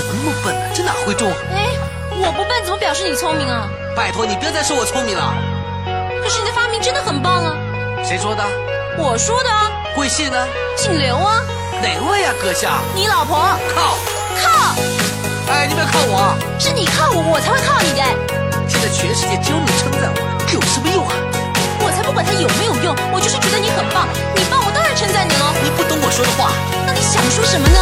怎么那么笨呢？这哪会中？哎，我不笨怎么表示你聪明啊？拜托你不要再说我聪明了。可是你的发明真的很棒啊！谁说的？我说的啊。贵姓呢？姓刘啊。哪位啊，阁下？你老婆。靠！靠！哎，你不要靠我，是你靠我，我才会靠你的。现在全世界只有你称赞我，有什么用啊？我才不管他有没有用，我就是觉得你很棒，你棒我当然称赞你喽。你不懂我说的话，那你想说什么呢？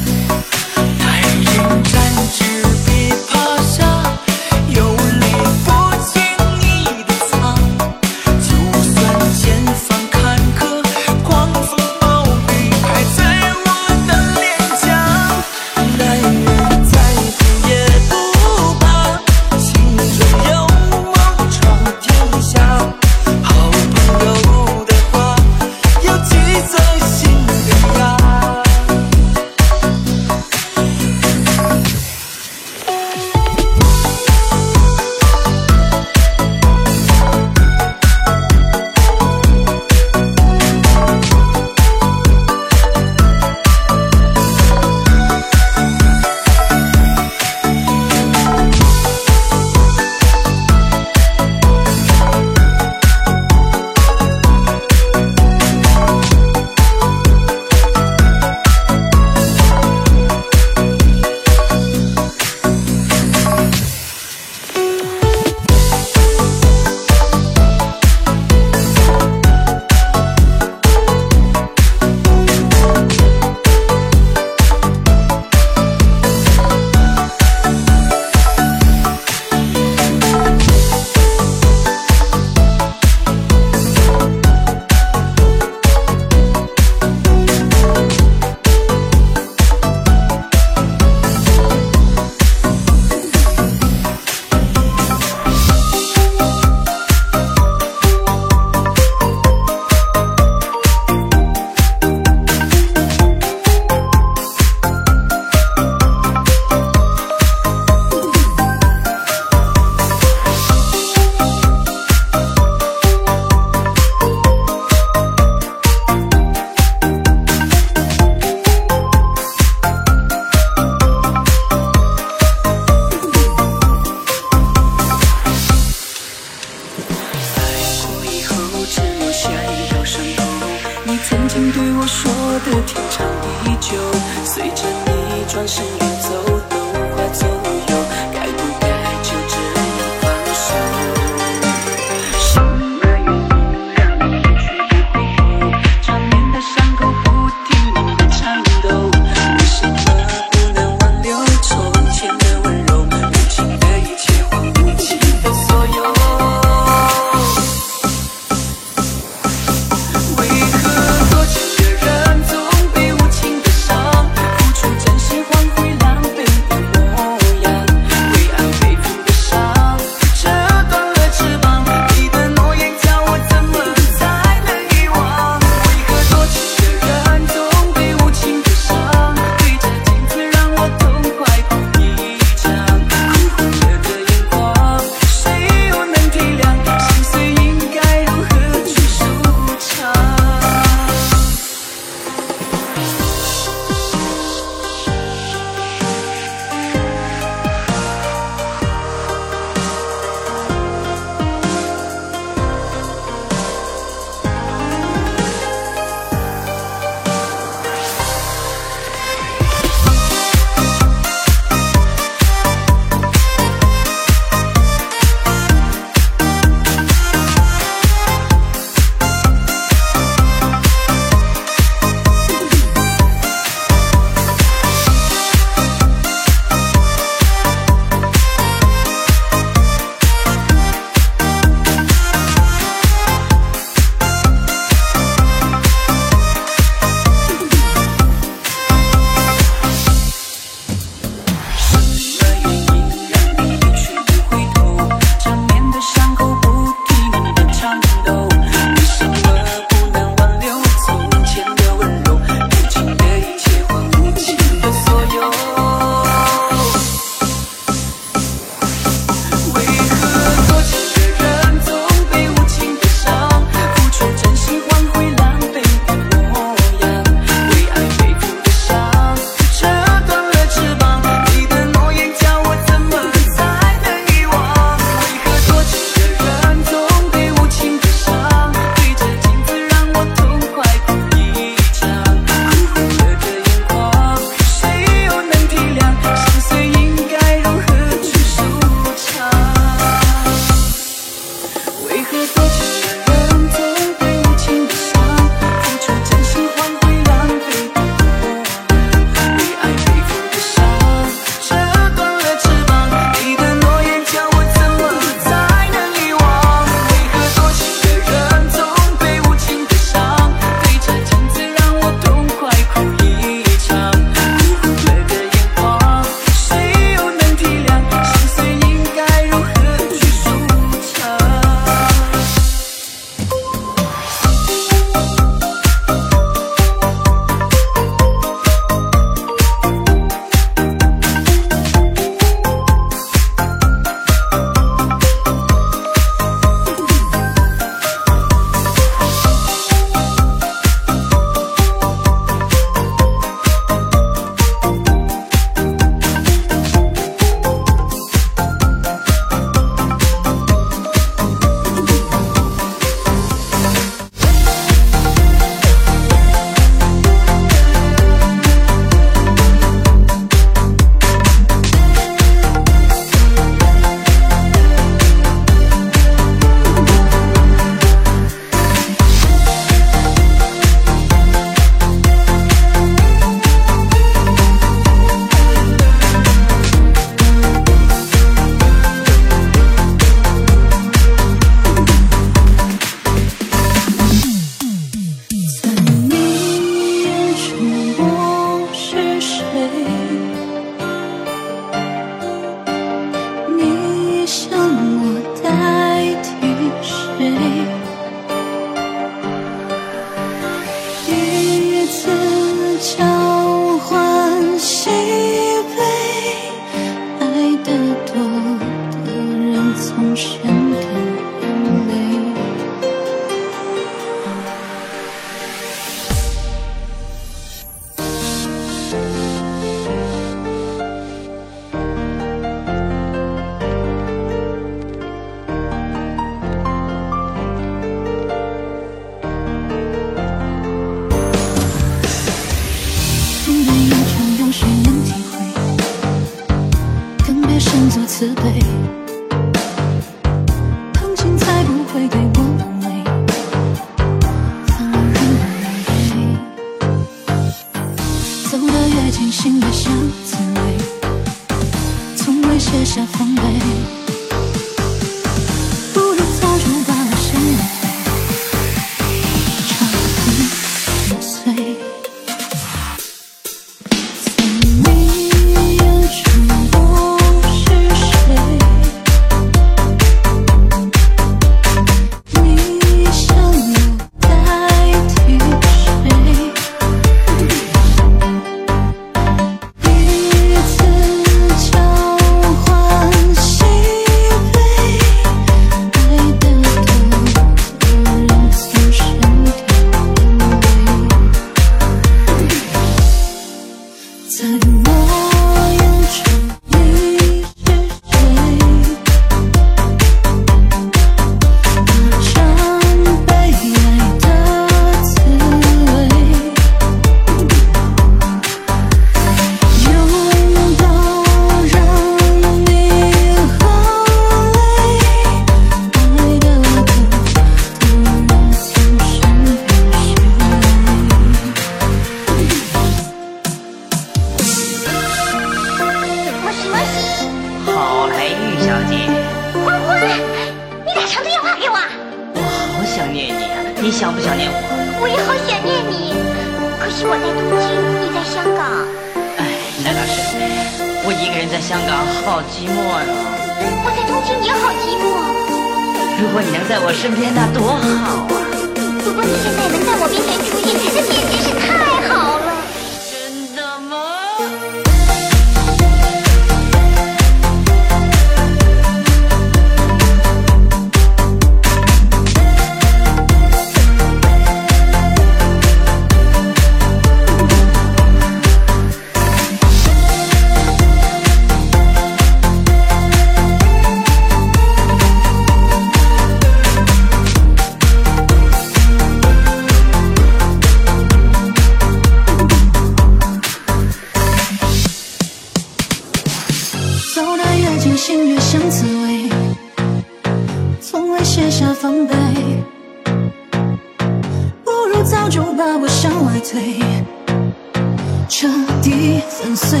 彻底粉碎。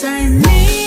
在你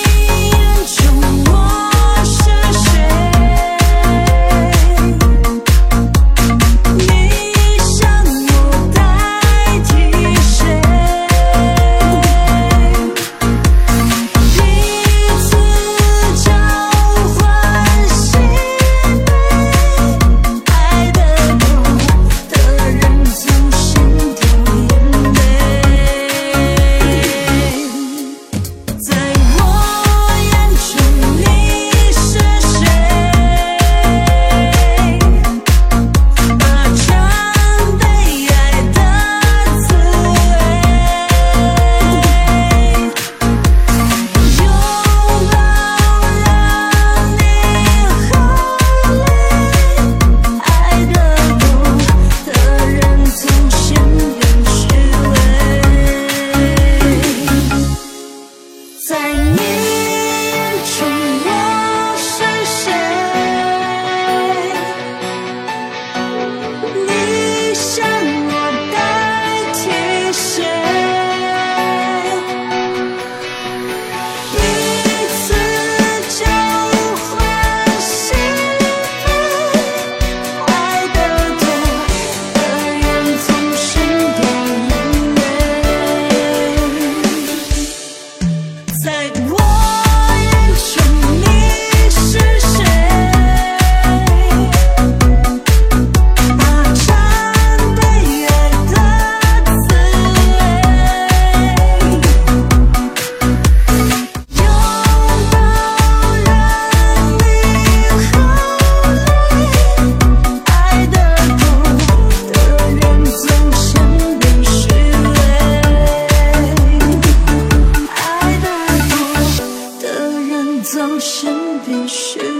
身边是